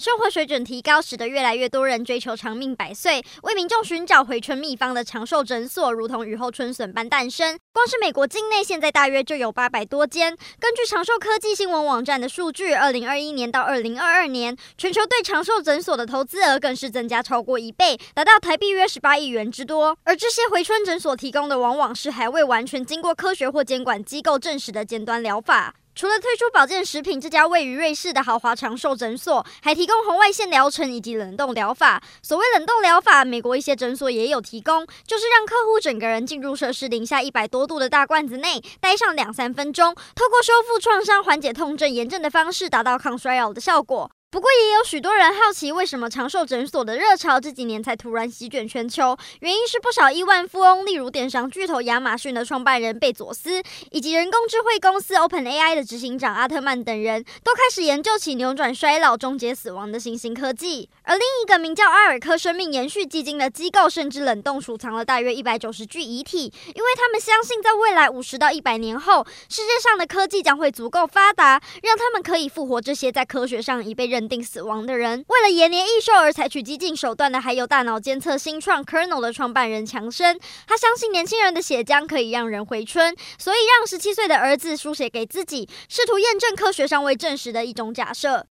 生活水准提高，使得越来越多人追求长命百岁。为民众寻找回春秘方的长寿诊所，如同雨后春笋般诞生。光是美国境内，现在大约就有八百多间。根据长寿科技新闻网站的数据，二零二一年到二零二二年，全球对长寿诊所的投资额更是增加超过一倍，达到台币约十八亿元之多。而这些回春诊所提供的，往往是还未完全经过科学或监管机构证实的尖端疗法。除了推出保健食品，这家位于瑞士的豪华长寿诊所还提供红外线疗程以及冷冻疗法。所谓冷冻疗法，美国一些诊所也有提供，就是让客户整个人进入摄氏零下一百多度的大罐子内，待上两三分钟，透过修复创伤、缓解痛症、炎症的方式，达到抗衰老的效果。不过，也有许多人好奇，为什么长寿诊所的热潮这几年才突然席卷全球？原因是不少亿万富翁，例如电商巨头亚马逊的创办人贝佐斯，以及人工智慧公司 OpenAI 的执行长阿特曼等人，都开始研究起扭转衰老、终结死亡的新兴科技。而另一个名叫阿尔科生命延续基金的机构，甚至冷冻储藏了大约一百九十具遗体，因为他们相信，在未来五十到一百年后，世界上的科技将会足够发达，让他们可以复活这些在科学上已被认。认定死亡的人，为了延年益寿而采取激进手段的，还有大脑监测新创 Kernel 的创办人强生。他相信年轻人的血浆可以让人回春，所以让十七岁的儿子书写给自己，试图验证科学尚未证实的一种假设。